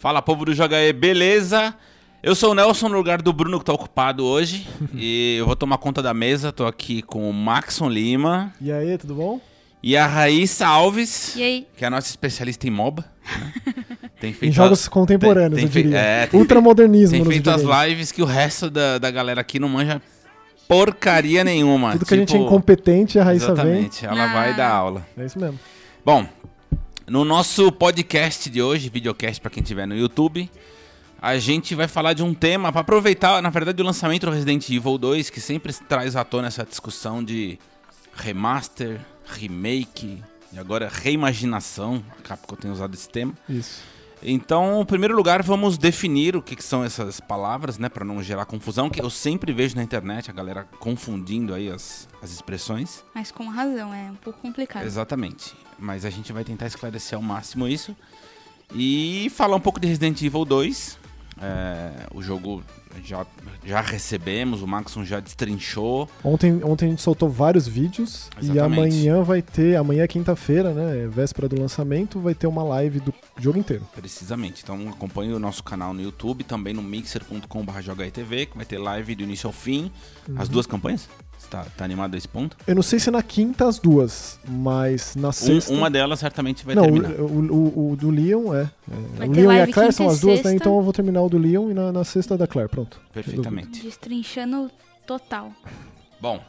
Fala, povo do Joga E, beleza? Eu sou o Nelson no lugar do Bruno que tá ocupado hoje. e eu vou tomar conta da mesa. Tô aqui com o Maxon Lima E aí, tudo bom? e a Raíssa Alves, E aí? que é a nossa especialista em MOBA. né? Tem Em jogos contemporâneos, tem eu fei- diria. é, tem Ultramodernismo Tem nos feito as videogames. lives que o resto da, da galera aqui não manja porcaria nenhuma. Tudo que a gente é Tipo, incompetente, a Raíssa vem. Exatamente, ela vai Ah. dar aula. É isso mesmo. Bom, no nosso podcast de hoje, videocast para quem estiver no YouTube, a gente vai falar de um tema para aproveitar, na verdade, o lançamento do Resident Evil 2, que sempre traz à tona essa discussão de remaster, remake e agora reimaginação. A Capcom tem usado esse tema. Isso. Então, em primeiro lugar, vamos definir o que, que são essas palavras, né, para não gerar confusão, que eu sempre vejo na internet a galera confundindo aí as, as expressões. Mas com razão, é um pouco complicado. Exatamente. Mas a gente vai tentar esclarecer ao máximo isso. E falar um pouco de Resident Evil 2. É, o jogo já, já recebemos, o Maxon já destrinchou. Ontem, ontem a gente soltou vários vídeos e Exatamente. amanhã vai ter, amanhã é quinta-feira, né, é véspera do lançamento, vai ter uma live do jogo inteiro. Precisamente. Então acompanhe o nosso canal no YouTube, também no mixer.com.br que vai ter live do início ao fim. As duas campanhas? Tá, tá animado a esse ponto? Eu não sei se na quinta as duas, mas na Um- sexta... uma delas certamente vai não, terminar. o, o, o- o do Leon é. é. O Leon e a Claire são as duas, né? sexta. Então eu vou terminar o do Leon e na, na sexta da Claire, pronto. Perfeitamente. Destrinchando total. Bom,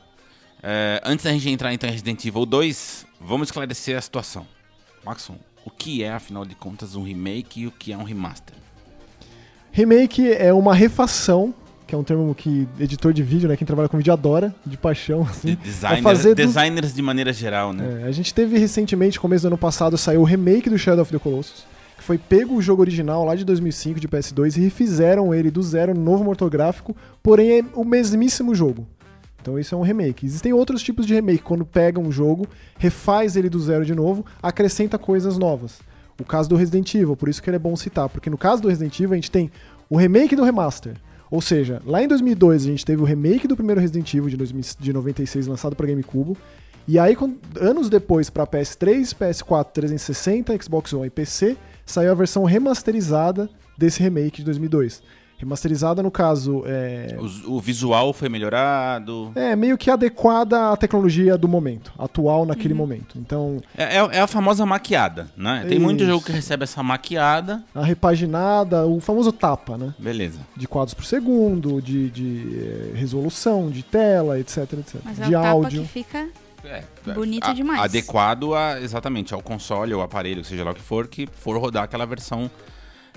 é, antes da gente entrar então em Resident Evil 2, vamos esclarecer a situação. Maxon, o que é, afinal de contas, um remake e o que é um remaster? Remake é uma refação, que é um termo que editor de vídeo, né, quem trabalha com vídeo adora, de paixão, De assim. designer, fazer do- designers de maneira geral, né? É, a gente teve recentemente, começo do ano passado, saiu o remake do Shadow of the Colossus, que foi pego o jogo original lá de 2005 de PS2 e refizeram ele do zero no novo motor gráfico, porém é o mesmíssimo jogo. Então isso é um remake. Existem outros tipos de remake, quando pega um jogo, refaz ele do zero de novo, acrescenta coisas novas. O caso do Resident Evil, por isso que ele é bom citar, porque no caso do Resident Evil a gente tem o remake do remaster. Ou seja, lá em 2002 a gente teve o remake do primeiro Resident Evil de, 2000 de 96 lançado para GameCube. E aí, anos depois, para PS3, PS4, 360, Xbox One e PC, saiu a versão remasterizada desse remake de 2002. Remasterizada, no caso, é, O, o visual foi melhorado. é meio que adequada à tecnologia do momento, atual naquele momento. Então, É, é- é a famosa maquiada, né? Tem muito Isso. jogo que recebe essa maquiada. a repaginada, o famoso tapa, né? Beleza. De quadros por segundo, de, de, eh, resolução, de tela, etc, etc. Mas é de o tapa áudio. que fica É, Bonito a- demais. Adequado a, exatamente ao console ou aparelho, seja lá o que for, que for rodar aquela versão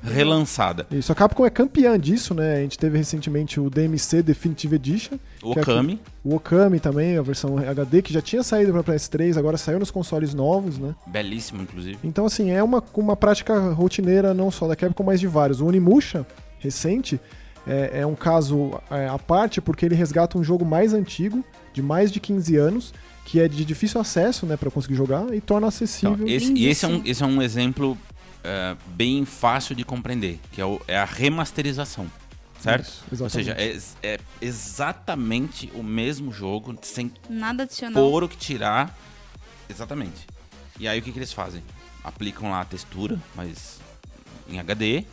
relançada. Isso, a Capcom é campeã disso, né? A gente teve recentemente o DMC Definitive Edition, O é Okami, o Okami também, a versão HD, que já tinha saído para PS3, agora saiu nos consoles novos, né? belíssimo, inclusive. Então, assim, é uma, uma prática rotineira não só da Capcom, mas de vários. O Onimusha, recente, é, é um caso é, à parte, porque ele resgata um jogo mais antigo, de mais de 15 anos, que é de difícil acesso, né, para conseguir jogar, e torna Então, acessível. esse, e esse é, um, esse é um exemplo é, bem fácil de compreender, que é, o- é a remasterização, certo? Isso, Ou seja, exatamente. é, é exatamente o mesmo jogo, sem nada adicional. pôr o que tirar. Exatamente. E aí o que, que eles fazem? Aplicam lá a textura, mas em HD,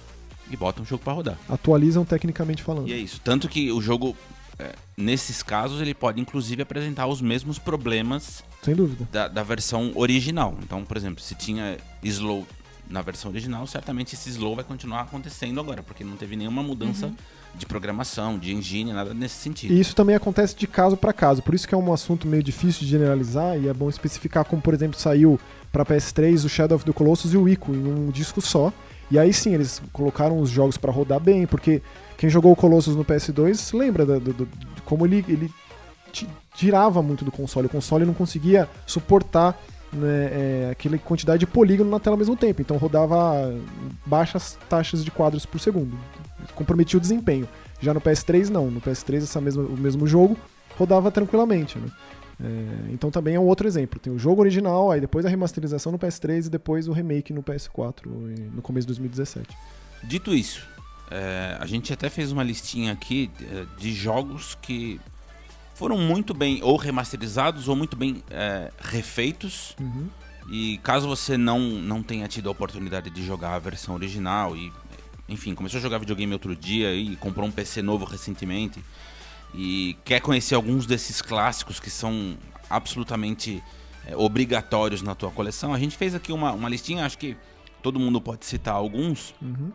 e botam o jogo pra rodar. Atualizam tecnicamente falando. E é isso. Tanto que o jogo, é, nesses casos, ele pode inclusive apresentar os mesmos problemas Sem dúvida. da, da versão original. Então, por exemplo, se tinha slow na versão original, certamente esse slow vai continuar acontecendo agora, porque não teve nenhuma mudança de programação, de engine, nada nesse sentido. E isso também acontece de caso para caso, por isso que é um assunto meio difícil de generalizar e é bom especificar como, por exemplo, saiu para PS3 o Shadow of the Colossus e o Ico em um disco só. E aí sim, eles colocaram os jogos para rodar bem, porque quem jogou o Colossus no PS2 lembra da- do, do- de como ele, ele ti- tirava muito do console. O console não conseguia suportar né, é, aquela quantidade de polígono na tela ao mesmo tempo, então rodava baixas taxas de quadros por segundo. Comprometia o desempenho. Já no PS3 não, no PS3 essa mesma, o mesmo jogo rodava tranquilamente, né? É, então também é um outro exemplo. Tem o jogo original, aí depois a remasterização no PS3 e depois o remake no PS4 e- no começo de 2017. Dito isso, é, a gente até fez uma listinha aqui é, de jogos que foram muito bem ou remasterizados ou muito bem é, refeitos. E caso você não, não tenha tido a oportunidade de jogar a versão original e enfim, começou a jogar videogame outro dia e comprou um PC novo recentemente e quer conhecer alguns desses clássicos que são absolutamente é, obrigatórios na tua coleção, a gente fez aqui uma, uma listinha, acho que todo mundo pode citar alguns, Uhum.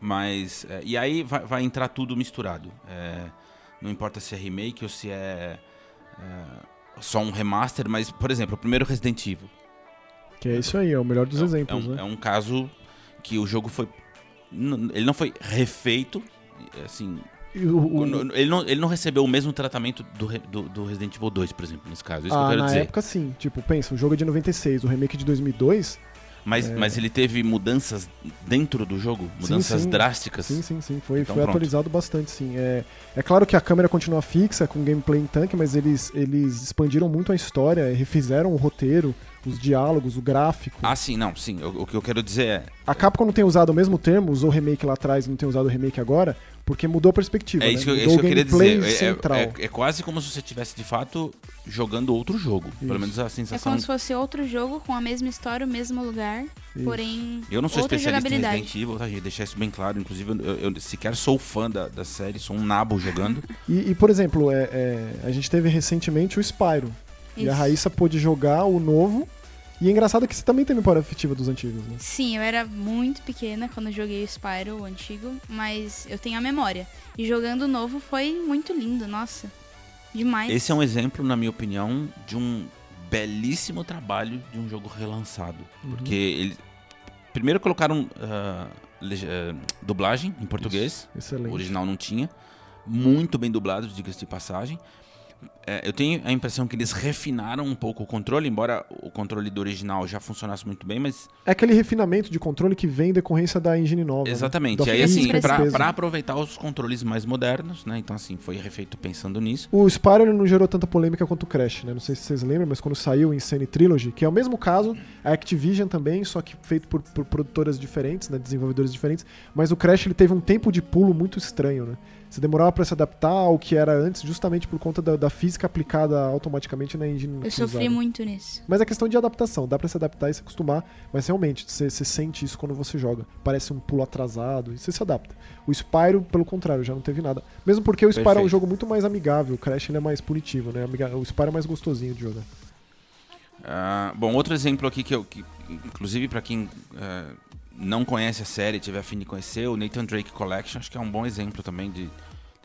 mas. é, e aí vai, vai entrar tudo misturado. É, não importa se é remake ou se é, é, só um remaster, mas, por exemplo, o primeiro Resident Evil. Que é isso aí, é o melhor dos É- exemplos, é um, né? é um caso que o jogo foi. Ele não foi refeito, assim. O- o- Ele não, ele não recebeu o mesmo tratamento do, do, do Resident Evil 2, por exemplo, nesse caso. É isso que eu ah, quero na dizer. época sim. Tipo, pensa, o jogo é de 96, o remake de 2002. Mas, é. mas ele teve mudanças dentro do jogo? Mudanças sim. drásticas? Sim, sim, sim. Foi, Então foi pronto. atualizado bastante, sim. É, é claro que a câmera continua fixa, com gameplay em tanque, mas eles, eles expandiram muito a história, refizeram o roteiro, os diálogos, o gráfico. Ah, sim, não, sim. O, o que eu quero dizer é. A Capcom não tem usado o mesmo termo, usou remake lá atrás e não tem usado o remake agora, porque mudou a perspectiva. É né? isso que, é isso que eu queria dizer. É- central. É, é quase como se você estivesse de fato jogando outro jogo. Pelo Isso. menos a É sensação. como se fosse outro jogo com a mesma história, o mesmo lugar, Isso. porém Eu não sou outra especialista em jogabilidade. Resident Evil, tá, gente? Deixar isso bem claro. Inclusive, eu, eu sequer sou fã da, da série, sou um nabo jogando. E, e, por exemplo, é, é, a gente teve recentemente o Spyro. E a Isso. Raíssa pôde jogar o novo. E é engraçado que você também tem memória afetiva dos antigos, né? Sim, eu era muito pequena quando eu joguei o Spyro, o antigo, mas eu tenho a memória. E jogando o novo foi muito lindo, nossa. Demais. Esse é um exemplo, na minha opinião, de um belíssimo trabalho de um jogo relançado. Uhum. Porque eles. Primeiro colocaram lege- ah, dublagem em português. Excelente. O original não tinha. Muito bem dublado, diga-se de passagem. É, eu tenho a impressão que eles refinaram um pouco o controle, embora o controle do original já funcionasse muito bem, mas É aquele refinamento de controle que vem em decorrência da engine nova. né? exatamente. Da E aí, assim, pra aproveitar os controles mais modernos, né? Então, assim, foi refeito pensando nisso. O Spyro não gerou tanta polêmica quanto o Crash, né? Não sei se vocês lembram, mas quando saiu o Insane Trilogy, que é o mesmo caso, a Activision também, só que feito por, por produtoras diferentes, né? Desenvolvedores diferentes. Mas o Crash ele teve um tempo de pulo muito estranho, né? Você demorava pra se adaptar ao que era antes, justamente por conta da, da física aplicada automaticamente na engine. Eu sofri muito nisso. Mas é questão de adaptação, dá pra se adaptar e se acostumar, mas realmente, você você sente isso quando você joga. Parece um pulo atrasado e você se adapta. O Spyro, pelo contrário, já não teve nada. Mesmo porque o Spyro é um Perfeito. jogo muito mais amigável, o Crash ele é mais punitivo, né? O Spyro é mais gostosinho de jogar. Ah, bom, outro exemplo aqui que eu. Que, inclusive, pra quem ah, não conhece a série, tiver afim de conhecer, o Nathan Drake Collection, acho que é um bom exemplo também de.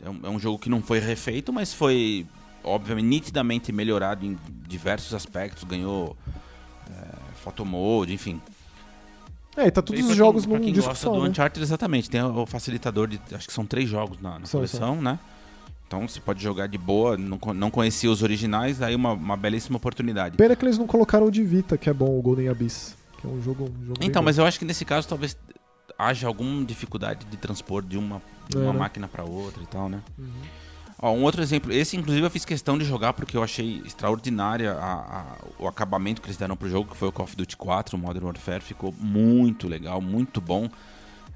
É um, é um jogo que não foi refeito, mas foi, obviamente, nitidamente melhorado em diversos aspectos. Ganhou é, photomode, enfim. É, e tá todos E os jogos quem, pra num quem disco gosta só, do né? Uncharted, exatamente. Tem o facilitador de. Acho que são três jogos na, na São, coleção, né? Então você pode jogar de boa. Não, não conhecia os originais, aí uma, uma belíssima oportunidade. Pena que eles não colocaram o de Vita, que é bom, o Golden Abyss. Que é um jogo, um jogo Então, bom. mas eu acho que nesse caso talvez haja alguma dificuldade de transpor de uma, de É, uma né? máquina para outra e tal, né? Uhum. Ó, um outro exemplo, esse inclusive eu fiz questão de jogar porque eu achei extraordinária a- a- o acabamento que eles deram pro jogo, que foi o Call of Duty 4, o Modern Warfare, ficou muito legal, muito bom.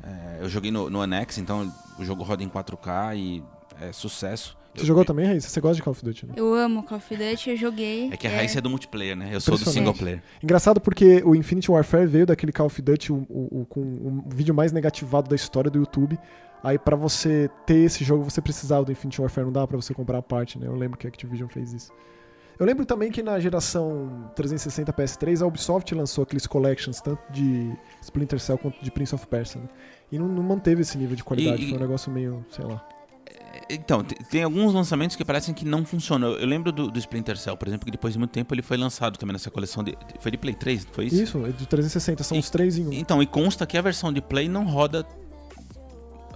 É, eu joguei no, no então o jogo roda em 4K e é sucesso. Você jogou também, Raíssa? Você gosta de Call of Duty, né? Eu amo Call of Duty, eu joguei. É que a Raíssa é do multiplayer, né? Eu sou do single player. Engraçado porque o Infinity Warfare veio daquele Call of Duty o, o- o- com o vídeo mais negativado da história do YouTube. Aí pra você ter esse jogo, você precisava do Infinity Warfare, não dava pra você comprar a parte, né? Eu lembro que a Activision fez isso. Eu lembro também que na geração 360 PS3, a Ubisoft lançou aqueles collections, tanto de Splinter Cell quanto de Prince of Persia, né? E não, não manteve esse nível de qualidade, E- foi um negócio meio, sei lá. Então, te- tem alguns lançamentos que parecem que não funcionam. Eu lembro do, do Splinter Cell, por exemplo, que depois de muito tempo ele foi lançado também nessa coleção de. Foi de Play 3, não foi isso? Isso, é de 360, são E- os três em um. Então, e consta que a versão de Play não roda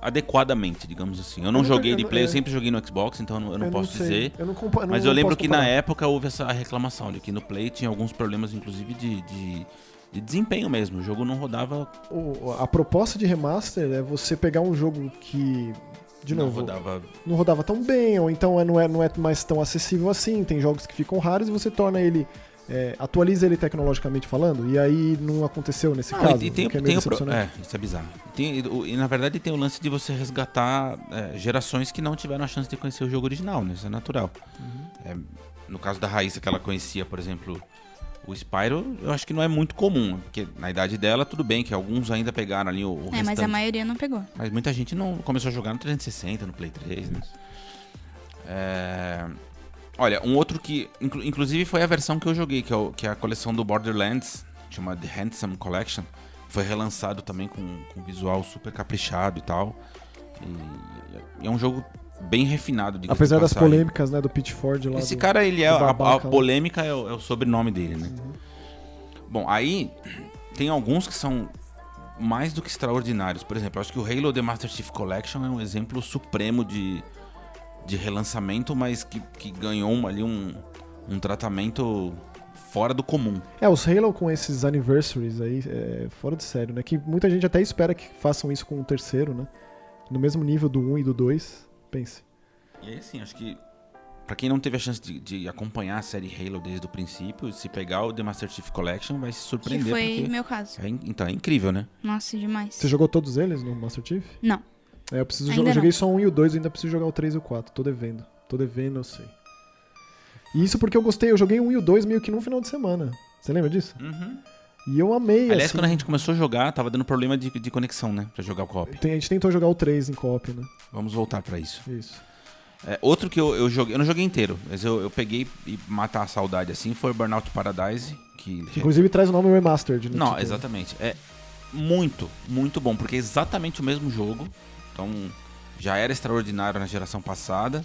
adequadamente, digamos assim. Eu não Eu joguei eu de não- Play, eu é. sempre joguei no Xbox, então eu não, eu não posso sei. dizer. Eu não compa- Mas não eu lembro que na comparar. época houve essa reclamação de que no Play tinha alguns problemas, inclusive, de, de, de desempenho mesmo. O jogo não rodava. A proposta de remaster é você pegar um jogo que, de não novo, rodava. não rodava tão bem, ou então é- não é, não é mais tão acessível assim. Tem jogos que ficam raros e você torna ele. é, atualiza ele tecnologicamente falando, e aí não aconteceu nesse Não, caso. e, tem, o é tem o pro-. É, isso é bizarro. E, tem- e e, na verdade tem o lance de você resgatar é, gerações que não tiveram a chance de conhecer o jogo original, né? Isso é natural. Uhum. É, no caso da Raíssa, que ela conhecia, por exemplo, O Spyro, eu acho que não é muito comum, porque na idade dela, tudo bem, que alguns ainda pegaram ali o, o É, mas restante. a maioria não pegou. Mas muita gente não começou a jogar no 360, no Play 3, né? É, Olha, um outro que, inclu- inclusive, foi a versão que eu joguei, que é, o- que é a coleção do Borderlands, chama The Handsome Collection. Foi relançado também com, com visual super caprichado e tal. E é um jogo bem refinado, Apesar das passagem. polêmicas, né, do Pitchford lá. Esse do- cara, ele é. A, a polêmica é o, é o sobrenome dele, né? Bom, aí tem alguns que são mais do que extraordinários. Por exemplo, acho que o Halo The Master Chief Collection é um exemplo supremo de, de relançamento, mas que, que ganhou ali um, um tratamento fora do comum. É, os Halo com esses anniversaries aí, é fora de sério, né? Que muita gente até espera que façam isso com o terceiro, né? No mesmo nível do 1 e do 2. Pense. E aí, assim, acho que pra quem não teve a chance de, de acompanhar a série Halo desde o princípio, se pegar o The Master Chief Collection, vai se Que surpreender. foi porque meu caso. é então, é incrível, né? Nossa, demais. Você jogou todos eles no Master Chief? Não. É, eu preciso Ainda jogar. Não. joguei só 1 e o 2, eu ainda preciso jogar o 3 e o 4. Tô devendo. Tô devendo, eu sei. E isso porque eu gostei, eu joguei 1 e o 2 meio que num final de semana. Você lembra disso? Uhum. E eu amei, Aliás, assim. quando a gente começou a jogar, tava dando problema de, de conexão, né? Pra jogar o. Tem- a gente tentou jogar o 3 em co-op, né? Vamos voltar pra isso. Isso. É, outro que eu, eu joguei, eu não joguei inteiro, mas eu, eu peguei e matar a saudade assim foi Burnout Paradise, que Que, inclusive traz o nome Remastered, né? não, Tipo, exatamente, é muito, muito bom, porque é exatamente o mesmo jogo. Então, já era extraordinário na geração passada.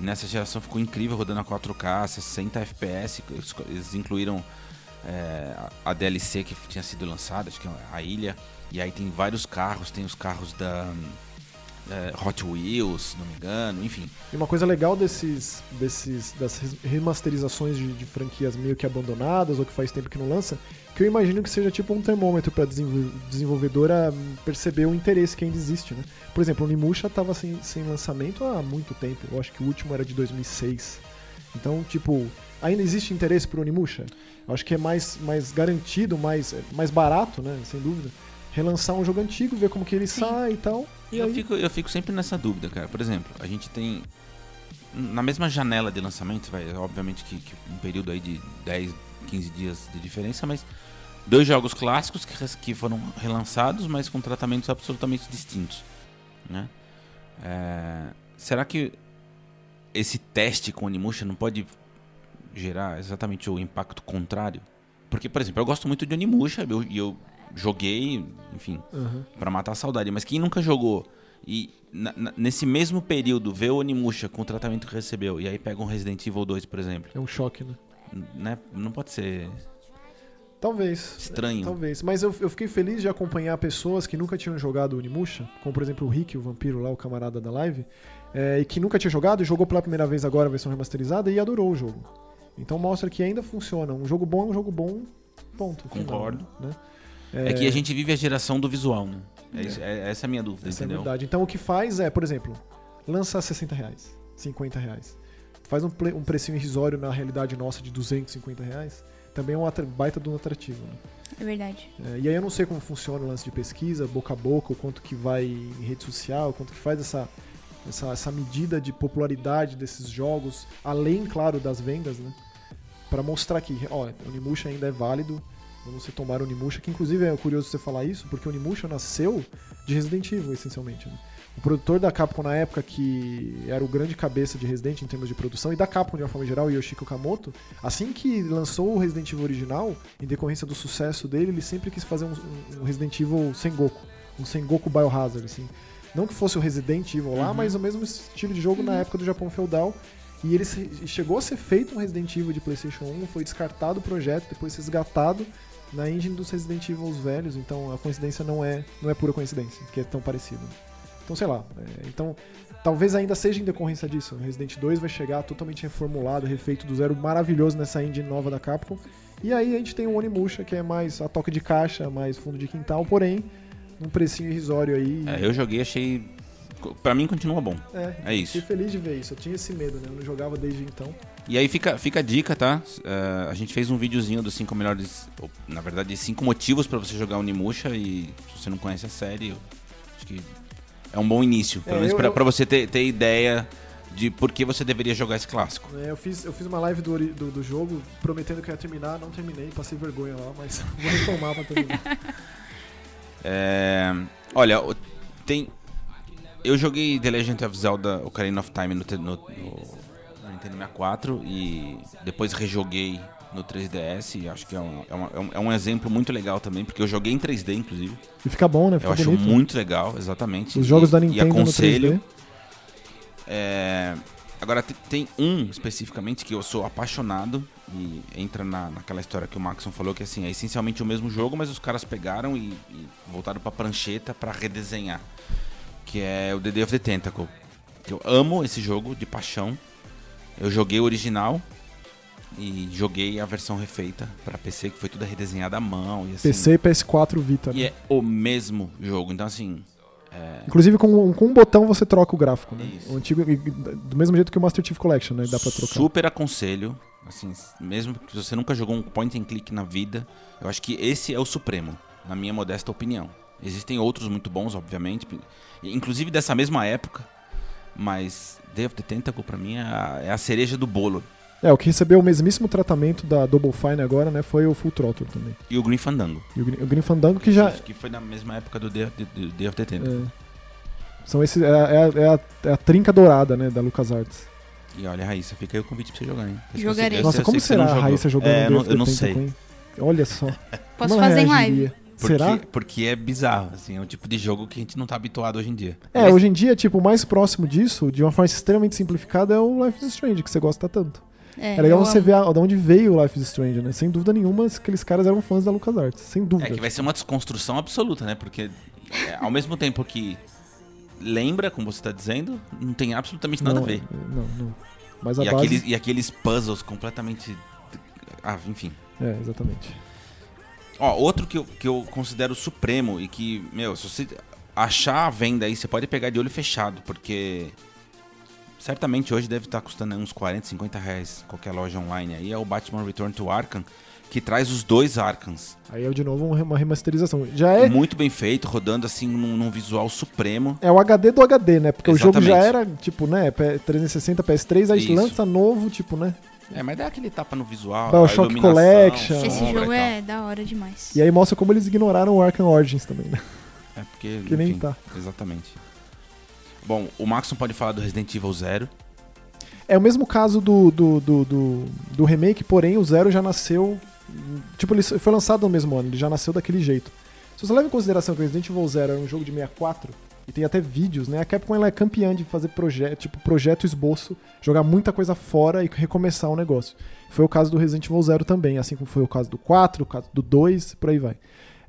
E nessa geração ficou incrível rodando a 4K, 60 FPS. Eles- Eles incluíram é, a DLC que tinha sido lançada, acho que é a ilha. E aí tem vários carros, tem os carros da é, Hot Wheels, se não me engano, enfim. E uma coisa legal desses, desses das remasterizações de, de franquias meio que abandonadas ou que faz tempo que não lança, que eu imagino que seja tipo um termômetro para desenvolvedora perceber o interesse que ainda existe, né? Por exemplo, o Nimusha tava sem, sem lançamento há muito tempo. Eu acho que o último era de 2006. Então, tipo, ainda existe interesse pro Onimusha? Eu acho que é mais, mais garantido, mais, mais barato, né? Sem dúvida. Relançar um jogo antigo, ver como que ele Sim. sai e tal. E eu, aí, fico, eu fico sempre nessa dúvida, cara. Por exemplo, a gente tem. Na mesma janela de lançamento, vai, obviamente que, que um período aí de 10, 15 dias de diferença, mas dois jogos clássicos que, que foram relançados, mas com tratamentos absolutamente distintos. Né? É, será que esse teste com Onimusha não pode gerar exatamente o impacto contrário? Porque, por exemplo, eu gosto muito de Onimusha e eu, eu joguei, enfim, Aham. Pra matar a saudade. Mas quem nunca jogou e na- na- nesse mesmo período vê o Onimusha com o tratamento que recebeu e aí pega um Resident Evil 2, por exemplo, é um choque, né? né? não pode ser Talvez. estranho. Talvez. Mas eu, eu fiquei feliz de acompanhar pessoas que nunca tinham jogado o Onimusha, como por exemplo o Rick, o vampiro lá, o camarada da live, é, e que nunca tinha jogado e jogou pela primeira vez agora a versão remasterizada e adorou o jogo. Então mostra que ainda funciona. Um jogo bom é um jogo bom, ponto. final, Concordo. né? É... que a gente vive a geração do visual, né? É isso- é- essa é a minha dúvida, Essa é entendeu? verdade. Então o que faz é, por exemplo, lança 60 reais, 50 reais. Faz um, um precinho irrisório na realidade nossa de 250 reais. Também é um baita de um atrativo, né? É verdade. É, e aí eu não sei como funciona o lance de pesquisa, boca a boca, o quanto que vai em rede social, o quanto que faz essa, essa, essa medida de popularidade desses jogos, além, claro, das vendas, né? Pra mostrar que, ó, o Onimusha ainda é válido, vamos você tomar o Onimusha, que inclusive é curioso você falar isso, porque o Onimusha nasceu de Resident Evil, essencialmente, né? O produtor da Capcom na época, que era o grande cabeça de Resident em termos de produção, e da Capcom de uma forma geral, Yoshiko Kamoto, assim que lançou o Resident Evil original, em decorrência do sucesso dele, ele sempre quis fazer um, um- Resident Evil Sengoku, um Sengoku Biohazard, assim. Não que fosse o Resident Evil lá, Uhum. mas o mesmo estilo de jogo na época do Japão feudal. E ele chegou a ser feito um Resident Evil de PlayStation 1, foi descartado o projeto, depois resgatado na engine dos Resident Evil velhos, então a coincidência não é, não é pura coincidência, que é tão parecido. Então, sei lá. é, então, talvez ainda seja em decorrência disso. O Resident 2 vai chegar totalmente reformulado, refeito do zero, maravilhoso nessa engine nova da Capcom. E aí a gente tem o Onimusha, que é mais a toque de caixa, mais fundo de quintal, porém, um precinho irrisório aí. É, eu joguei, achei. Pra mim continua bom. É, É isso. Fiquei feliz de ver isso. Eu tinha esse medo, né? Eu não jogava desde então. E aí fica, fica a dica, tá? É, a gente fez um videozinho dos cinco melhores. ou, Na verdade, cinco motivos pra você jogar Onimusha e se você não conhece a série, acho que é um bom início. Pelo É, menos pra, eu- você ter, ter ideia de por que você deveria jogar esse clássico. É, eu, fiz, eu fiz uma live do, do, do jogo prometendo que ia terminar, não terminei, passei vergonha lá, mas vou retomar pra terminar. É, olha, o- tem. Eu joguei The Legend of Zelda Ocarina of Time no, no, no- Nintendo 64 e depois rejoguei no 3DS. E acho que é um, é, é um, é um exemplo muito legal também, porque eu joguei em 3D, inclusive. E fica bom, né? Fica Eu acho bonito. muito legal, exatamente. Os jogos E- da e Nintendo no aconselho. 3D. É, agora te- tem um especificamente que eu sou apaixonado e entra na, naquela história que o Maxon falou que assim é essencialmente o mesmo jogo, mas os caras pegaram e, e voltaram pra prancheta pra redesenhar, que é o The Day of the Tentacle. Eu amo esse jogo de paixão. Eu joguei o original e joguei a versão refeita pra PC que foi toda redesenhada à mão e assim. PC e PS4 Vita. E Né? é o mesmo jogo. Então assim, Inclusive com, com um botão você troca o gráfico, né? Isso. O antigo, do mesmo jeito que o Master Chief Collection, né? Dá pra trocar. Super aconselho. Assim, mesmo que você nunca jogou um point and click na vida, eu acho que esse é o supremo, na minha modesta opinião. Existem outros muito bons, obviamente, inclusive dessa mesma época, mas Day of the Tentacle pra mim é a, é a cereja do bolo. É, o que recebeu o mesmíssimo tratamento da Double Fine agora, né? Foi o Full Throttle também. E o Green Fandango. E o, Grim- o Grim Fandango que já... Acho que foi na mesma época do Day of the, do Day of the Tentacle. é, são esses, é, a- é a- é a, é a trinca dourada, né? Da LucasArts. E olha, Raíssa, fica aí o convite pra você jogar, hein? Esse Jogarei. eu sei- eu Nossa, como será a jogou. Raíssa jogando É, eu Day não, of the eu não sei. Olha só. Posso fazer em live. Porque, Será? porque é bizarro, assim, é um tipo de jogo que a gente não tá habituado hoje em dia. É, Mas- hoje em dia, tipo, o mais próximo disso, de uma forma extremamente simplificada, é o Life is Strange, que você gosta tanto. É, É, legal eu você amo. ver a- de onde veio o Life is Strange, né? Sem dúvida nenhuma, aqueles caras eram fãs da LucasArts. Sem dúvida. É que vai ser uma desconstrução absoluta, né? Porque é, ao mesmo tempo que lembra, como você tá dizendo, não tem absolutamente nada não, a ver. Não, não. Mas a E base... aqueles, e aqueles puzzles completamente. Ah, enfim. É, exatamente. Ó, outro que eu, que eu considero supremo e que, meu, se você achar a venda aí, você pode pegar de olho fechado, porque certamente hoje deve estar custando aí uns 40, 50 reais qualquer loja online aí. É o Batman Return to Arkham, que traz os dois Arkhams. Aí é de novo um uma remasterização. Já é, Muito bem feito, rodando assim num, num visual supremo. é o HD do HD, né? Porque o jogo já Exatamente. era, tipo, né? P- 360, PS3, aí Isso. lança novo, tipo, né? É, mas dá aquele tapa no visual. Bioshock a iluminação, Collection. Esse jogo é da hora demais. E aí mostra como eles ignoraram o Arkham Origins também, né? É porque. Que nem enfim, tá. Exatamente. Bom, o Maxon pode falar do Resident Evil Zero. É o mesmo caso do, do, do, do, do remake, porém o Zero já nasceu. Tipo, ele foi lançado no mesmo ano, ele já nasceu daquele jeito. Se você leva em consideração que o Resident Evil Zero era um jogo de 64, e tem até vídeos, né? A Capcom ela é campeã de fazer projeto, tipo, projeto esboço, jogar muita coisa fora e recomeçar o negócio. Foi o caso do Resident Evil Zero também, assim como foi o caso do 4, o caso do 2, por aí vai.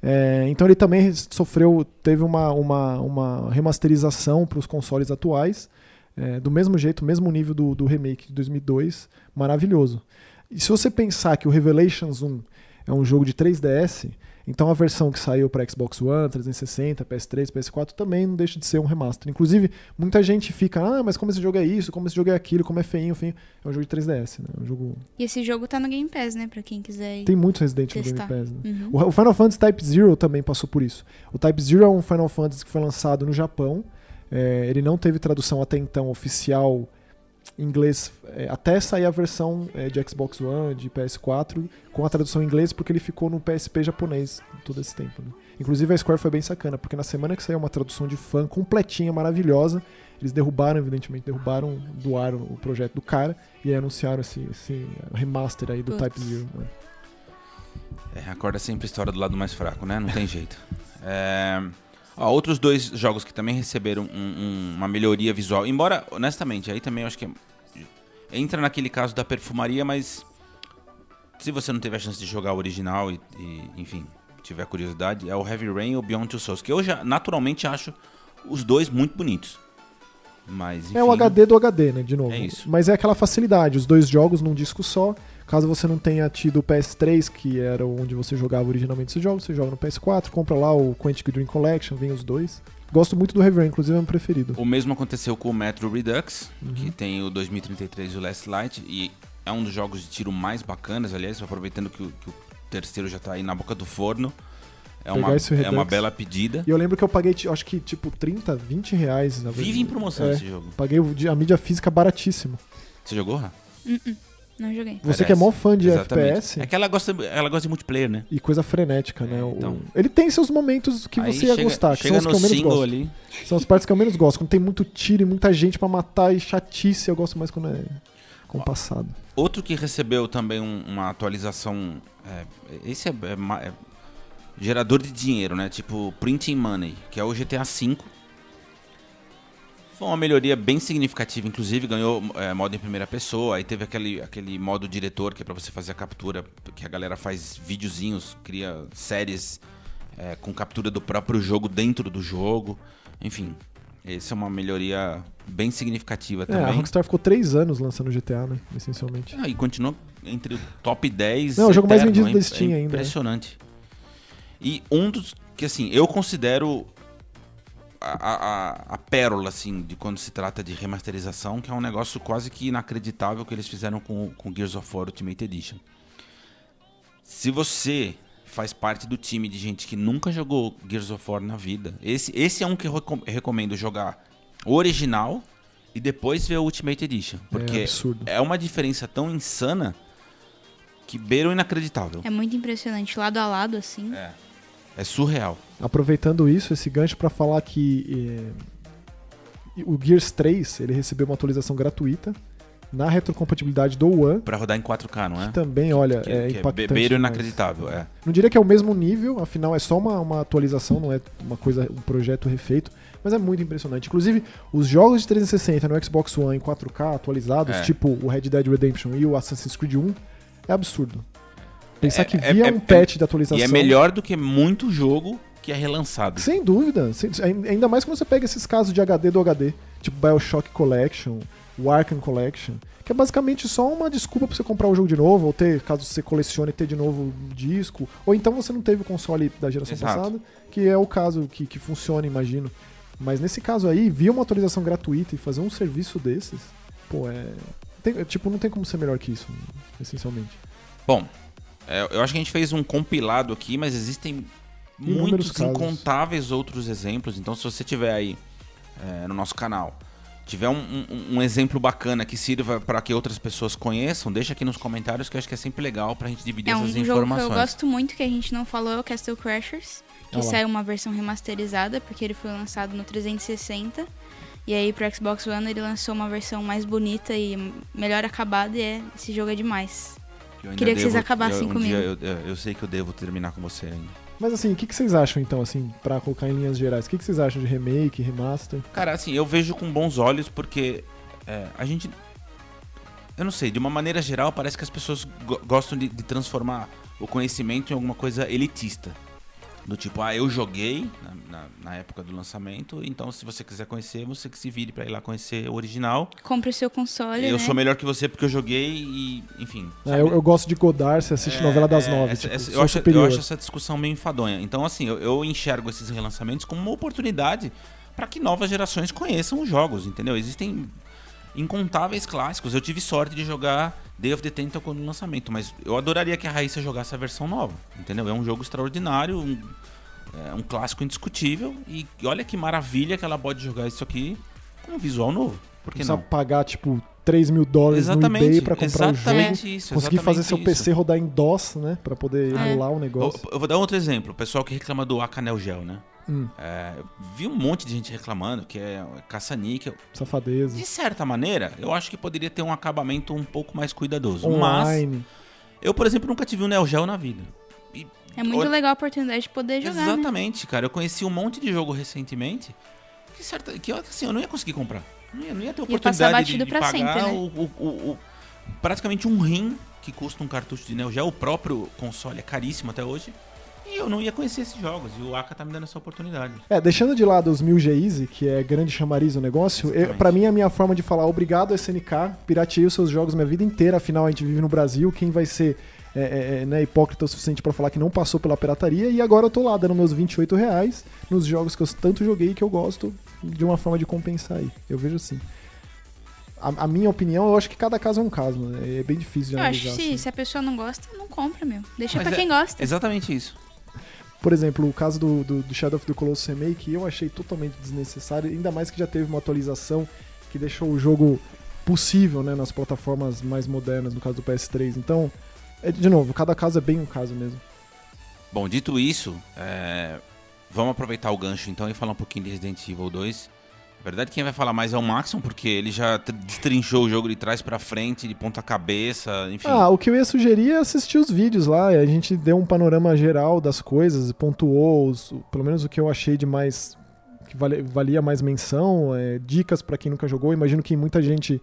É, então ele também sofreu, teve uma, uma, uma remasterização para os consoles atuais, é, do mesmo jeito, mesmo nível do, do remake de 2002, maravilhoso. E se você pensar que o Revelations 1 é um jogo de 3DS, então a versão que saiu para Xbox One, 360, PS3, PS4 também não deixa de ser um remaster. Inclusive, muita gente fica, ah, mas como esse jogo é isso, como esse jogo é aquilo, como é feinho, feinho. É um jogo de 3DS, né? É um jogo... E esse jogo tá no Game Pass, né? Pra quem quiser ir. Tem muito Resident no Game. Pass, né? Uhum. O o Final Fantasy Type Zero também passou por isso. O Type Zero é um Final Fantasy que foi lançado no Japão. É, ele não teve tradução até então oficial em inglês, é, até sair a versão é, de Xbox One, de PS4, com a tradução em inglês, porque ele ficou no PSP japonês todo esse tempo. né? Inclusive a Square foi bem sacana, porque na semana que saiu uma tradução de fã completinha, maravilhosa, eles derrubaram, evidentemente, derrubaram do ar o projeto do cara e aí anunciaram esse, esse remaster aí do Putz. Type Zero. né? É, acorda sempre a história do lado mais fraco, né? Não tem jeito. É, ó, outros dois jogos que também receberam um- um- uma melhoria visual. Embora, honestamente, aí também eu acho que é- entra naquele caso da perfumaria, mas se você não teve a chance de jogar o original e, e, enfim, tiver curiosidade, é o Heavy Rain ou Beyond Two Souls, que eu já naturalmente acho os dois muito bonitos. Mas, enfim, É o HD do HD, né? De novo. É isso. Mas é aquela facilidade, os dois jogos num disco só. Caso você não tenha tido o PS3, que era onde você jogava originalmente esses jogos, você joga no PS4, compra lá o Quantic Dream Collection, vem os dois. Gosto muito do Heavy Rain, inclusive é meu preferido. O mesmo aconteceu com o Metro Redux, Uhum. que tem o 2033 e o Last Light, e é um dos jogos de tiro mais bacanas, aliás, aproveitando que o, que o terceiro já tá aí na boca do forno. É uma, esse é uma bela pedida. E eu lembro que eu paguei, acho que tipo 30, 20 reais. Na Vive em promoção É. esse jogo. Paguei a mídia física baratíssimo. Você jogou, Rá? Não joguei. Você Parece. que é mó fã de Exatamente. FPS É que ela gosta, ela gosta de multiplayer, né? e coisa frenética, né? É, O- então. Ele tem seus momentos que Aí você ia chega- gostar, que são chega os que no eu menos single gosto. ali. São as partes que eu menos gosto. Quando tem muito tiro e muita gente pra matar e chatice, eu gosto mais quando é compassado. Outro que recebeu também um- uma atualização. é, esse é, é ma- é gerador de dinheiro, né? Tipo Printing Money, que é o GTA V. Foi uma melhoria bem significativa, inclusive ganhou é, modo em primeira pessoa, aí teve aquele, aquele modo diretor que é pra você fazer a captura, que a galera faz videozinhos, cria séries é, com captura do próprio jogo dentro do jogo. Enfim, essa é uma melhoria bem significativa É, a também. Rockstar ficou três anos lançando GTA, né? Essencialmente. Ah, e continua entre o top 10. Não, o jogo mais vendido é da Steam é ainda, né? Impressionante. E um dos que, assim, eu considero a, a, a- pérola, assim, de quando se trata de remasterização, que é um negócio quase que inacreditável que eles fizeram com, com Gears of War Ultimate Edition. Se você faz parte do time de gente que nunca jogou Gears of War na vida, esse, esse é um que eu recom- recomendo jogar o original e depois ver o Ultimate Edition. Porque é é uma diferença tão insana que beira o inacreditável. É muito impressionante. Lado a lado, assim. É. É surreal. Aproveitando isso, esse gancho pra falar que eh, o Gears 3 ele recebeu uma atualização gratuita na retrocompatibilidade do One. Pra rodar em 4K, não é? Que também, olha, que, é que impactante. beira o demais. inacreditável, é. Não diria que é o mesmo nível, afinal é só uma, uma atualização, não é uma coisa, um projeto refeito, mas é muito impressionante. Inclusive, os jogos de 360 no Xbox One em 4K atualizados, É. tipo o Red Dead Redemption e o Assassin's Creed 1, é absurdo. Pensar É- que é- via é- um patch de atualização. E é melhor do que muito jogo que é relançado. Sem dúvida. Sem- ainda mais quando você pega esses casos de HD do HD, tipo Bioshock Collection, o Arkham Collection, que é basicamente só uma desculpa pra você comprar o jogo de novo, ou ter, caso você colecione, ter de novo disco, ou então você não teve o console da geração Exato. passada, que é o caso que, que funciona, imagino. Mas nesse caso aí, via uma atualização gratuita e fazer um serviço desses, pô, é. tem- tipo, não tem como ser melhor que isso, essencialmente. Bom, é, eu acho que a gente fez um compilado aqui, mas existem Inúmeros muitos casos. incontáveis outros exemplos. Então, se você tiver aí é, no nosso canal, tiver um, um- um exemplo bacana que sirva para que outras pessoas conheçam, deixa aqui nos comentários que eu acho que é sempre legal pra gente dividir É um essas jogo que informações. eu gosto muito, que a gente não falou, é o Castle Crashers. Que Ah lá. saiu uma versão remasterizada, porque ele foi lançado no 360. E aí pro Xbox One ele lançou uma versão mais bonita e melhor acabada e é, esse jogo é demais. Queria que vocês devo- acabassem eu, um comigo. dia eu, eu- eu sei que eu devo terminar com você ainda. Mas assim, o que, que vocês acham então, assim, pra colocar em linhas gerais? O que, que vocês acham de remake, remaster? Cara, assim, eu vejo com bons olhos porque é, a gente. Eu não sei, de uma maneira geral, parece que as pessoas go- gostam de, de transformar o conhecimento em alguma coisa elitista. Do tipo, ah, eu joguei na, na- na época do lançamento, então se você quiser conhecer, você que se vire pra ir lá conhecer o original. Compre o seu console, eu né? sou melhor que você porque eu joguei e, enfim. Sabe? eu, eu gosto de Godard, você assiste É, novela das é, nove, essa- tipo, essa- eu, acho, eu acho essa discussão meio enfadonha. Então, assim, eu, eu enxergo esses relançamentos como uma oportunidade para que novas gerações conheçam os jogos, entendeu? Existem incontáveis clássicos. Eu tive sorte de jogar Day of the Tentacle no lançamento, mas eu adoraria que a Raíssa jogasse a versão nova, entendeu? É um jogo extraordinário, um, é um clássico indiscutível e olha que maravilha que ela pode jogar isso aqui com um visual novo. Por que Precisa não? pagar, tipo, 3 mil dólares no Exatamente, eBay pra comprar o jogo. exatamente isso. Conseguir fazer seu isso. PC rodar em DOS, né? Pra poder É. emular o Eu, negócio. eu vou dar outro exemplo. O pessoal que reclama do Acanel Gel, né? Hum, É, eu vi um monte de gente reclamando que é caça-níquel. safadeza. De certa maneira, eu acho que poderia ter um acabamento um pouco mais cuidadoso. Mas Online. eu, por exemplo, nunca tive um Neo Geo na vida. E- É muito legal a oportunidade de poder jogar, né? Exatamente, cara. Eu conheci um monte de jogo recentemente que, certa, que assim, eu não ia conseguir comprar. Não ia, não ia ter oportunidade de, de pra pagar sempre, né? o, o- o- o- praticamente um rim que custa um cartucho de Neo Geo. O próprio console é caríssimo até hoje. E eu não ia conhecer esses jogos. E o Aka tá me dando essa oportunidade. É, deixando de lado os 1000 G-Easy, que é grande chamariz o negócio, eu, pra mim a minha forma de falar obrigado SNK, pirateei os seus jogos minha vida inteira, afinal a gente vive no Brasil, quem vai ser é, é, é, né, hipócrita o suficiente pra falar que não passou pela pirataria, e agora eu tô lá dando meus 28 reais nos jogos que eu tanto joguei e que eu gosto, de uma forma de compensar aí. Eu vejo assim. A, a minha opinião, eu acho que cada caso é um caso, né? É bem difícil de Eu acho analisar. que se, assim. se a pessoa não gosta, não compra, meu. Deixa Mas pra é- quem gosta. Exatamente isso. Por exemplo, o caso do, do, do Shadow of the Colossus Remake, eu achei totalmente desnecessário, ainda mais que já teve uma atualização que deixou o jogo possível né, nas plataformas mais modernas, no caso do PS3. Então, é, de novo, cada caso é bem um caso mesmo. Bom, dito isso, é, vamos aproveitar o gancho então e falar um pouquinho de Resident Evil 2. Verdade, quem vai falar mais é o Maxon, porque ele já tr- destrinchou o jogo de trás pra frente, de ponta cabeça, enfim. Ah, o que eu ia sugerir é assistir os vídeos lá. A gente deu um panorama geral das coisas, pontuou, os- pelo menos o que eu achei de mais. que valia mais menção, é, dicas pra quem nunca jogou. Imagino que muita gente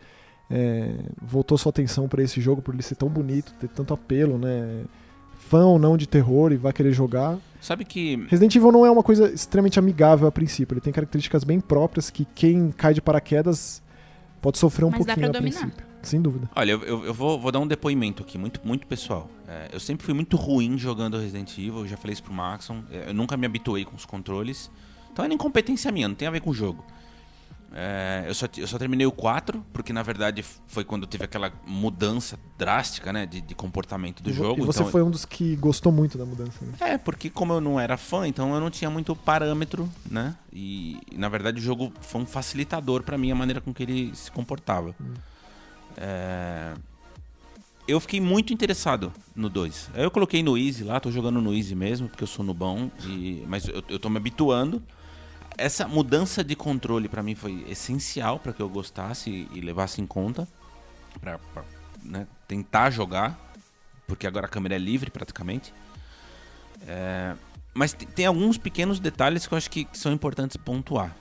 é, voltou sua atenção pra esse jogo por ele ser tão bonito, ter tanto apelo, né? Fã ou não de terror e vai querer jogar. Sabe que Resident Evil não é uma coisa extremamente amigável a princípio. Ele tem características bem próprias que quem cai de paraquedas pode sofrer um Mas dá pouquinho pra a dominar. princípio. Sem dúvida. Olha, eu, eu- eu vou, vou dar um depoimento aqui, muito, muito pessoal. É, eu sempre fui muito ruim jogando Resident Evil, eu já falei isso pro Maxon. É, Eu nunca me habituei com os controles. Então é incompetência minha, não tem a ver com o jogo. É, eu, só, eu só terminei o 4, porque na verdade foi quando teve aquela mudança drástica né, de, de comportamento do E jogo. E você então, foi um dos que gostou muito da mudança. Né? É, porque como eu não era fã, então eu não tinha muito parâmetro, né? E, na verdade o jogo foi um facilitador pra mim a maneira com que ele se comportava. É, Eu fiquei muito interessado no 2. Aí eu coloquei no Easy lá, tô jogando no Easy mesmo, porque eu sou no bom, e... mas eu, eu tô me habituando. Essa mudança de controle pra mim foi essencial pra que eu gostasse e levasse em conta pra, né, tentar jogar, porque agora a câmera é livre praticamente. É, mas te- tem alguns pequenos detalhes que eu acho que, são importantes pontuar.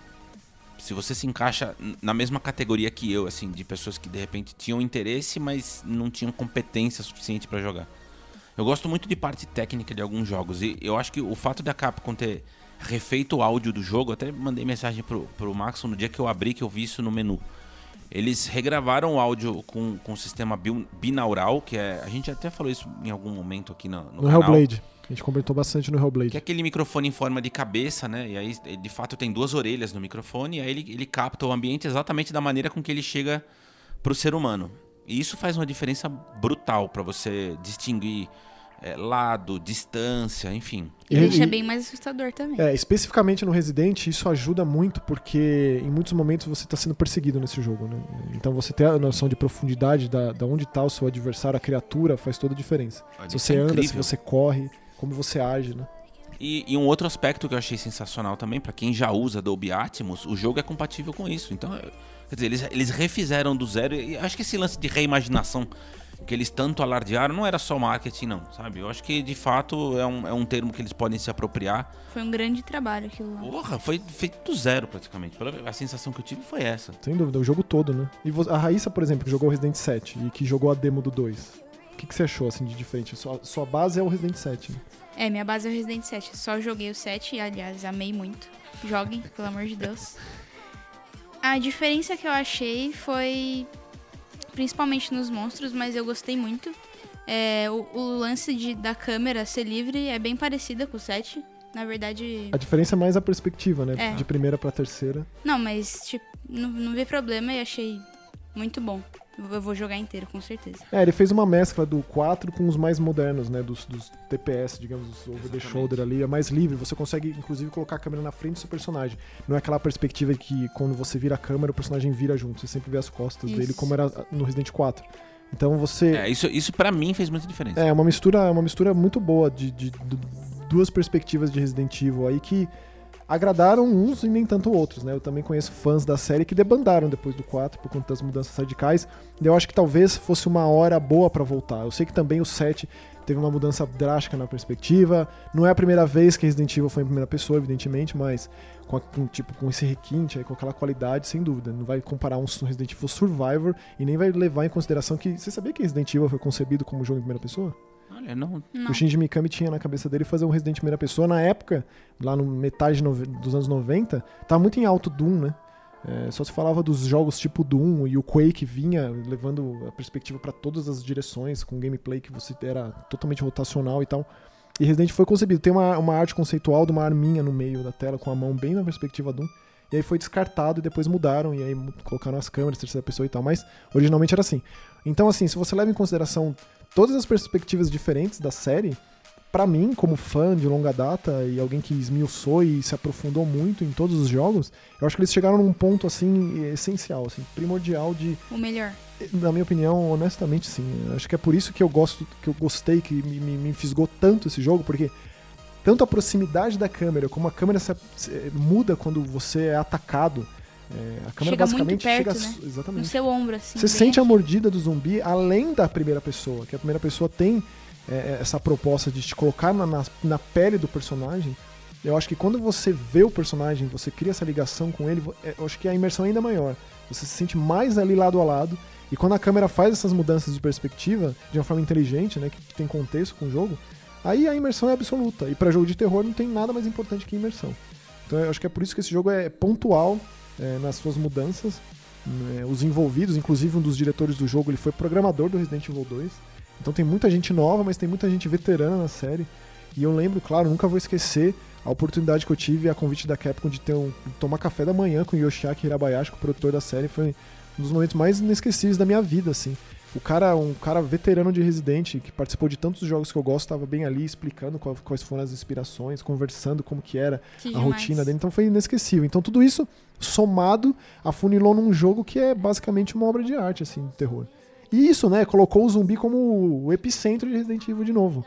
Se você se encaixa na mesma categoria que eu, assim, de pessoas que de repente tinham interesse, mas não tinham competência suficiente pra jogar. Eu gosto muito de parte técnica de alguns jogos e eu acho que o fato da Capcom ter refeito o áudio do jogo, até mandei mensagem pro, pro Maxon no dia que eu abri que eu vi isso no menu. Eles regravaram o áudio com, com o sistema bi- binaural, que é. A gente até falou isso em algum momento aqui no, no No, canal. Hellblade. A gente comentou bastante no Hellblade. Que é aquele microfone em forma de cabeça, né? E aí, de fato, tem duas orelhas no microfone, e aí ele, ele capta o ambiente exatamente da maneira com que ele chega pro ser humano. E isso faz uma diferença brutal para você distinguir é, lado, distância, enfim. E E- deixa e- bem mais assustador também. É, especificamente no Resident, isso ajuda muito porque em muitos momentos você está sendo perseguido nesse jogo, né? Então você ter a noção de profundidade da, da onde está o seu adversário, a criatura, faz toda a diferença. Olha, Se isso você é anda, se você corre, como você age, né? E, e um outro aspecto que eu achei sensacional também, para quem já usa Dolby Atmos, o jogo é compatível com isso. Então, é- quer dizer, eles, eles refizeram do zero. E acho que esse lance de reimaginação que eles tanto alardearam não era só marketing, não, sabe? Eu acho que de fato é um, é um termo que eles podem se apropriar. Foi um grande trabalho aquilo lá. Porra, foi feito do zero praticamente. A sensação que eu tive foi essa. Sem dúvida, o jogo todo, né? E a Raíssa, por exemplo, que jogou o Resident 7 e que jogou a demo do 2. O que, que você achou, assim, de diferente? Sua, sua base é o Resident 7, né? É, minha base é o Resident 7. Só joguei o 7 e, aliás, amei muito. Joguem, pelo amor de Deus. A diferença que eu achei foi principalmente nos monstros, mas eu gostei muito. É, o, o lance de, da câmera ser livre é bem parecida com o 7. Na verdade. A diferença é mais a perspectiva, né? É. De primeira pra terceira. Não, mas tipo, não, não vi problema e achei muito bom. Eu vou jogar inteiro, com certeza. É, ele fez uma mescla do 4 com os mais modernos, né? Dos, dos TPS, digamos, os over the shoulder ali. É mais livre. Você consegue, inclusive, colocar a câmera na frente do seu personagem. Não é aquela perspectiva que quando você vira a câmera, o personagem vira junto. Você sempre vê as costas Isso. dele, como era no Resident 4. Então você. É, isso, isso para mim fez muita diferença. É, uma mistura, uma mistura muito boa de, de- de duas perspectivas de Resident Evil aí que agradaram uns e nem tanto outros, né? Eu também conheço fãs da série que debandaram depois do 4 por conta das mudanças radicais. Eu acho que talvez fosse uma hora boa pra voltar. Eu sei que também o 7 teve uma mudança drástica na perspectiva. Não é a primeira vez que Resident Evil foi em primeira pessoa, evidentemente, mas com, com, tipo, com esse requinte, aí, com aquela qualidade, sem dúvida. Não vai comparar um Resident Evil Survivor e nem vai levar em consideração que. Você sabia que Resident Evil foi concebido como jogo em primeira pessoa? Olha, não. Não. O Shinji Mikami tinha na cabeça dele fazer um Resident em primeira pessoa. Na época, lá no metade dos anos 90, tava muito em alto Doom, né? É, só se falava dos jogos tipo Doom e o Quake vinha levando a perspectiva pra todas as direções, com gameplay que você era totalmente rotacional e tal. E Resident foi concebido. Tem uma, uma arte conceitual de uma arminha no meio da tela, com a mão bem na perspectiva Doom. E aí foi descartado e depois mudaram, e aí colocaram as câmeras, terceira pessoa e tal, mas originalmente era assim. Então, assim, se você leva em consideração todas as perspectivas diferentes da série, pra mim, como fã de longa data e alguém que esmiuçou e se aprofundou muito em todos os jogos, eu acho que eles chegaram num ponto assim essencial, assim, primordial de O melhor. na minha opinião, honestamente sim. Acho que é por isso que eu gosto, que eu gostei, que me, me, me fisgou tanto esse jogo, porque tanto a proximidade da câmera, como a câmera se, se- muda quando você é atacado. É, a câmera Chega basicamente perto, chega. né? No Exatamente. seu ombro, assim. Você sente a aqui. mordida do zumbi além da primeira pessoa, que a primeira pessoa tem é, essa proposta de te colocar na, na, na pele do personagem. Eu acho que quando você vê o personagem, você cria essa ligação com ele, é, eu acho que a imersão é ainda maior. Você se sente mais ali lado a lado. E quando a câmera faz essas mudanças de perspectiva, de uma forma inteligente, né, que, tem contexto com o jogo, aí a imersão é absoluta. E pra jogo de terror não tem nada mais importante que imersão. Então eu acho que é por isso que esse jogo é pontual é, nas suas mudanças. né, os envolvidos, inclusive um dos diretores do jogo, ele foi programador do Resident Evil 2. Então tem muita gente nova, mas tem muita gente veterana na série. E eu lembro, claro, nunca vou esquecer a oportunidade que eu tive a convite da Capcom de ter um, tomar café da manhã com o Yoshiaki Hirabayashi, o produtor da série, foi um dos momentos mais inesquecíveis da minha vida, assim. O cara, um cara veterano de Resident, que participou de tantos jogos que eu gosto, estava bem ali explicando qual- quais foram as inspirações, conversando como que era Que a demais. rotina dele, então foi inesquecível. Então tudo isso somado afunilou num jogo que é basicamente uma obra de arte, assim, de terror. E isso, né, colocou o zumbi como o epicentro de Resident Evil de novo.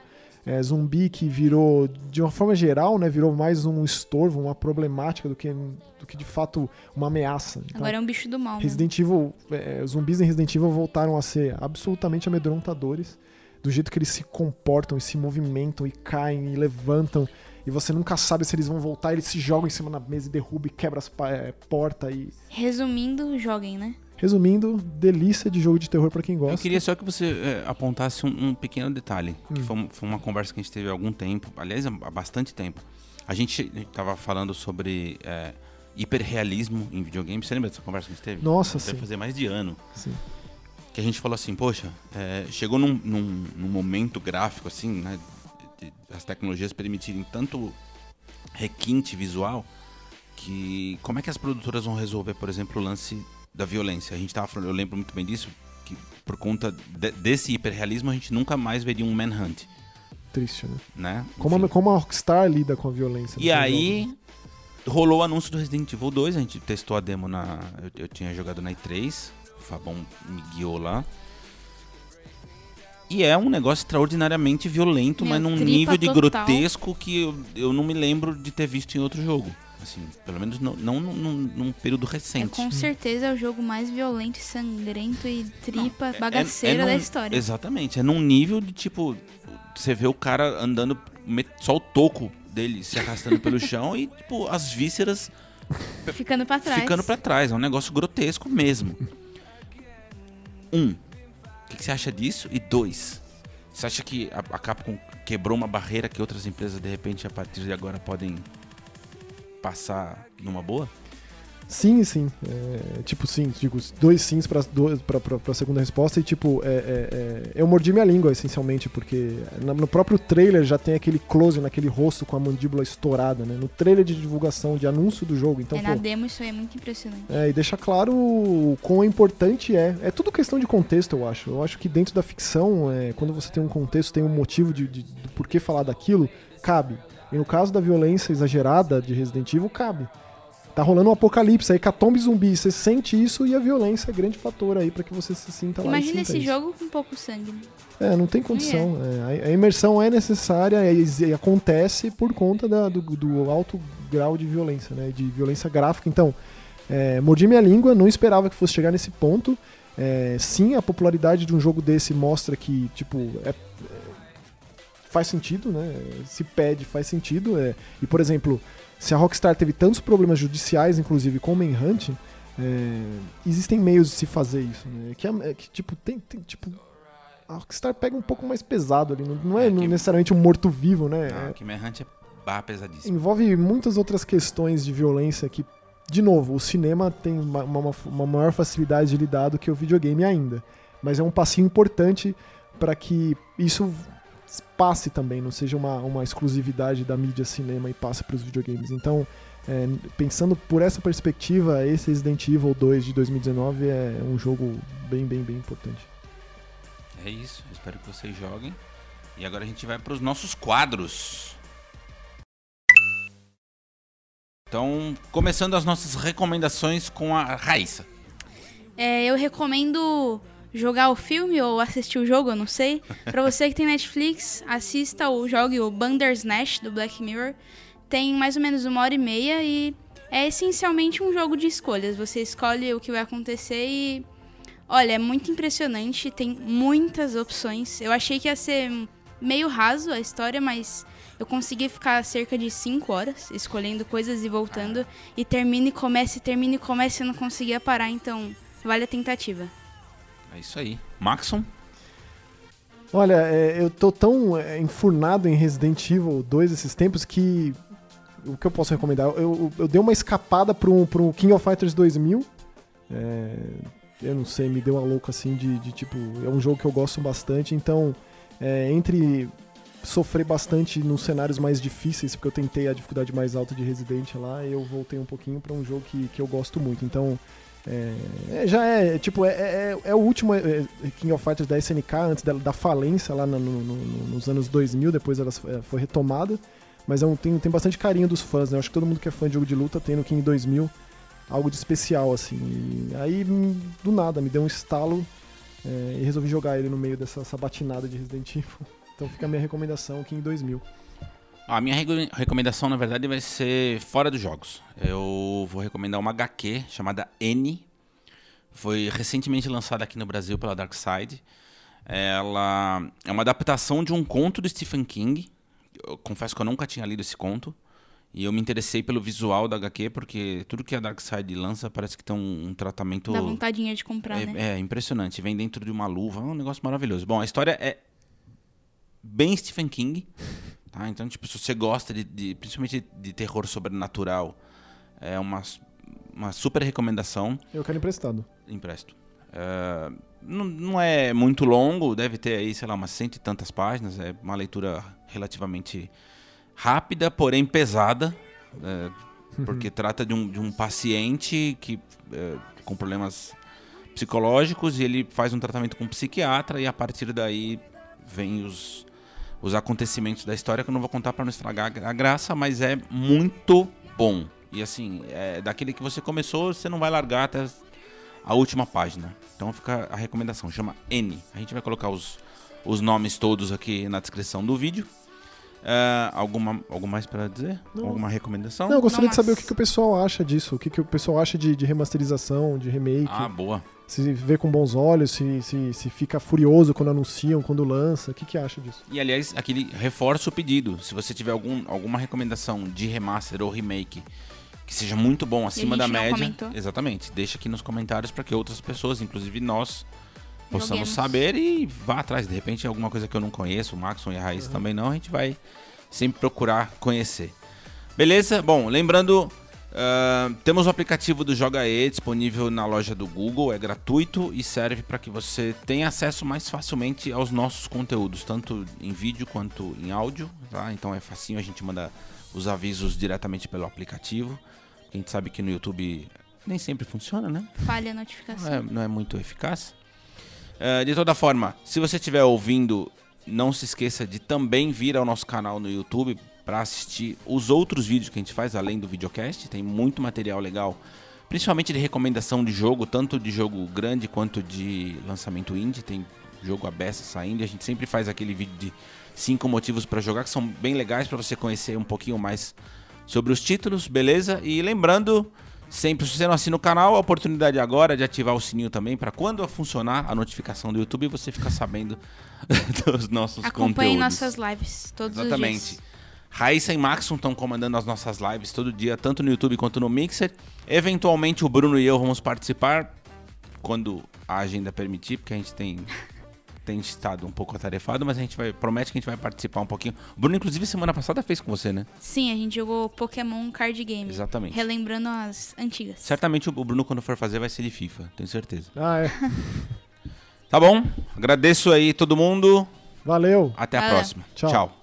É, zumbi que virou, de uma forma geral, né, virou mais um estorvo, uma problemática do que, do que de fato uma ameaça. Então, Agora é um bicho do mal. mesmo. Resident Evil, é, zumbis em Resident Evil voltaram a ser absolutamente amedrontadores, do jeito que eles se comportam e se movimentam e caem e levantam, e você nunca sabe se eles vão voltar, eles se jogam em cima da mesa e derrubam e quebram as é, portas e Resumindo, joguem, né? Resumindo, delícia de jogo de terror pra quem gosta. Eu queria só que você é, apontasse um, um pequeno detalhe, que Hum. foi, um- foi uma conversa que a gente teve há algum tempo, aliás, há bastante tempo. A gente estava falando sobre é, hiperrealismo em videogames. Você lembra dessa conversa que a gente teve? Nossa, Deve sim, fazer mais de ano. sim. Que a gente falou assim, poxa, é, chegou num, num- num momento gráfico, assim, né? de- as tecnologias permitirem tanto requinte visual que como é que as produtoras vão resolver, por exemplo, o lance da violência? A gente tava falando, eu lembro muito bem disso, que por conta de- desse hiperrealismo a gente nunca mais veria um Manhunt, Triste, né? né? Como a, como a Rockstar lida com a violência. E aí jogos. rolou o anúncio do Resident Evil 2, a gente testou a demo na. Eu, eu tinha jogado na E3, o Fabão me guiou lá. E é um negócio extraordinariamente violento, Meu, mas num nível de total. grotesco que eu, eu não me lembro de ter visto em outro jogo. Assim, pelo menos não, não num, num- período É recente. com certeza é o jogo mais violento e sangrento e tripa, É- bagaceira é da num- história. Exatamente, é num nível de tipo. Você vê o cara andando, só o toco dele se arrastando pelo chão e, tipo, as vísceras Ficando pra trás. ficando pra trás. É um negócio grotesco mesmo. Um, o que, que você acha disso? E dois, você acha que a, a Capcom quebrou uma barreira que outras empresas, de repente, a partir de agora podem passar numa boa? Sim, sim. É, tipo, sim, digo, dois sims pra, dois, pra, pra, pra segunda resposta e, tipo, é, é, é, eu mordi minha língua, essencialmente, porque no próprio trailer já tem aquele close naquele rosto com a mandíbula estourada, né? No trailer de divulgação, de anúncio do jogo. Então, é, pô, na demo isso aí é muito impressionante. é, e deixa claro o quão importante é. É tudo questão de contexto, eu acho. Eu acho que dentro da ficção, é, quando você tem um contexto, tem um motivo de, de, do porquê falar daquilo, cabe. E no caso da violência exagerada de Resident Evil, cabe. Tá rolando um apocalipse, aí catombe zumbi, você sente isso e a violência é grande fator aí pra que você se sinta lá e Imagina esse isso. jogo com pouco sangue. É, não tem condição. É, a, a imersão é necessária e, acontece por conta da- do, do alto grau de violência, né? De violência gráfica. Então, é, mordi minha língua, não esperava que fosse chegar nesse ponto. É, sim, a popularidade de um jogo desse mostra que, tipo, é- é- faz sentido, né? Se pede, faz sentido. É, e, por exemplo, se a Rockstar teve tantos problemas judiciais, inclusive com o Manhunt, é, existem meios de se fazer isso, né? Que, é- é que, tipo, tem, tem, tipo, a Rockstar pega um pouco mais pesado ali, não, não é, É que- necessariamente um morto-vivo, né? Ah, É- que Manhunt é barra pesadíssimo. envolve muitas outras questões de violência que, de novo, o cinema tem uma, uma- uma maior facilidade de lidar do que o videogame ainda. Mas é um passinho importante para que isso passe também, não seja uma, uma exclusividade da mídia cinema e passe para os videogames. Então, é, pensando por essa perspectiva, esse Resident Evil 2 de 2019 é um jogo bem, bem, bem importante. É isso, espero que vocês joguem. E agora a gente vai para os nossos quadros. Então, começando as nossas recomendações com a Raíssa. É, eu recomendo jogar o filme ou assistir o jogo, eu não sei. Pra você que tem Netflix, assista ou jogue o Bandersnatch do Black Mirror. Tem mais ou menos uma hora e meia e é essencialmente um jogo de escolhas. Você escolhe o que vai acontecer e. Olha, é muito impressionante, tem muitas opções. Eu achei que ia ser meio raso a história, mas eu consegui ficar cerca de 5 horas escolhendo coisas e voltando. E termina e começa, e termina e começa, e eu não conseguia parar, então vale a tentativa. É isso aí. Maxon? Olha, é, eu tô tão é, enfurnado em Resident Evil 2 esses tempos que. O que eu posso recomendar? Eu, eu, eu dei uma escapada pro, pro King of Fighters 2000. É, eu não sei, me deu uma louca assim de, de tipo. É um jogo que eu gosto bastante, então. É, entre sofrer bastante nos cenários mais difíceis, porque eu tentei a dificuldade mais alta de Resident lá, eu voltei um pouquinho para um jogo que, que eu gosto muito. Então, é, é, já é, tipo, é, é, é o último é, King of Fighters da SNK, antes da, da falência lá no, no, no, nos anos 2000, depois ela é, foi retomada. Mas é um, tem, tem bastante carinho dos fãs, né? Eu acho que todo mundo que é fã de jogo de luta tem no King 2000 algo de especial, assim. E aí, do nada, me deu um estalo é, e resolvi jogar ele no meio dessa sabatinada de Resident Evil. Então fica a minha recomendação em 2000. A minha recomendação, na verdade, vai ser fora dos jogos. Eu vou recomendar uma HQ chamada N. Foi recentemente lançada aqui no Brasil pela Dark Side. Ela é uma adaptação de um conto do Stephen King. Eu confesso que eu nunca tinha lido esse conto. E eu me interessei pelo visual da HQ, porque tudo que a Dark Side lança parece que tem um, um tratamento. Dá vontadinha de comprar, é, né? É, impressionante. Vem dentro de uma luva, é um negócio maravilhoso. Bom, a história é bem Stephen King. Tá? Então, tipo, se você gosta de, de principalmente de terror sobrenatural, é uma, uma super recomendação. Eu quero emprestado. Empresto. Uh, não, não é muito longo, deve ter aí, sei lá, umas cento e tantas páginas. É uma leitura relativamente rápida, porém pesada. É, porque trata de um, de um paciente que é, com problemas psicológicos e ele faz um tratamento com um psiquiatra e a partir daí vem os, os acontecimentos da história que eu não vou contar para não estragar a graça, mas é muito bom. E assim, é daquele que você começou, você não vai largar até a última página. Então fica a recomendação, chama N. A gente vai colocar os, os nomes todos aqui na descrição do vídeo. Uh, alguma, algo mais para dizer? Não. Alguma recomendação? Não, eu gostaria Nossa. de saber o que, que, o pessoal acha disso. O que, que o pessoal acha de, de remasterização, de remake. Ah, boa se vê com bons olhos, se, se, se fica furioso quando anunciam, quando lança. O que, que acha disso? E aliás, aquele reforça o pedido. Se você tiver algum, alguma recomendação de remaster ou remake que seja muito bom, acima da média. Exatamente. Deixa aqui nos comentários para que outras pessoas, inclusive nós, possamos saber e vá atrás. De repente, alguma coisa que eu não conheço, o Maxon e a Raiz uhum. também não, a gente vai sempre procurar conhecer. Beleza? Bom, lembrando Uh, temos o aplicativo do Joga E disponível na loja do Google, é gratuito e serve para que você tenha acesso mais facilmente aos nossos conteúdos, tanto em vídeo quanto em áudio. Tá? Então é facinho, a gente manda os avisos diretamente pelo aplicativo. A gente sabe que no YouTube nem sempre funciona, né? Falha a notificação. Não é, não é muito eficaz. Uh, de toda forma, se você estiver ouvindo, não se esqueça de também vir ao nosso canal no YouTube para assistir os outros vídeos que a gente faz além do videocast. Tem muito material legal, principalmente de recomendação de jogo, tanto de jogo grande quanto de lançamento indie. Tem jogo aberto saindo e a gente sempre faz aquele vídeo de cinco motivos para jogar que são bem legais para você conhecer um pouquinho mais sobre os títulos, beleza? E lembrando, sempre se você não assina o canal, a oportunidade agora de ativar o sininho também para quando funcionar a notificação do YouTube você ficar sabendo dos nossos Acompanhe conteúdos. nossas lives todos Exatamente. os dias. Raíssa e Maxon estão comandando as nossas lives todo dia, tanto no YouTube quanto no Mixer. Eventualmente o Bruno e eu vamos participar quando a agenda permitir, porque a gente tem tem estado um pouco atarefado, mas a gente vai promete que a gente vai participar um pouquinho. O Bruno inclusive semana passada fez com você, né? Sim, a gente jogou Pokémon Card Game. Exatamente. Relembrando as antigas. Certamente o Bruno quando for fazer vai ser de FIFA, tenho certeza. Ah, é. Tá bom? Agradeço aí todo mundo. Valeu. Até a próxima. Tchau. Tchau.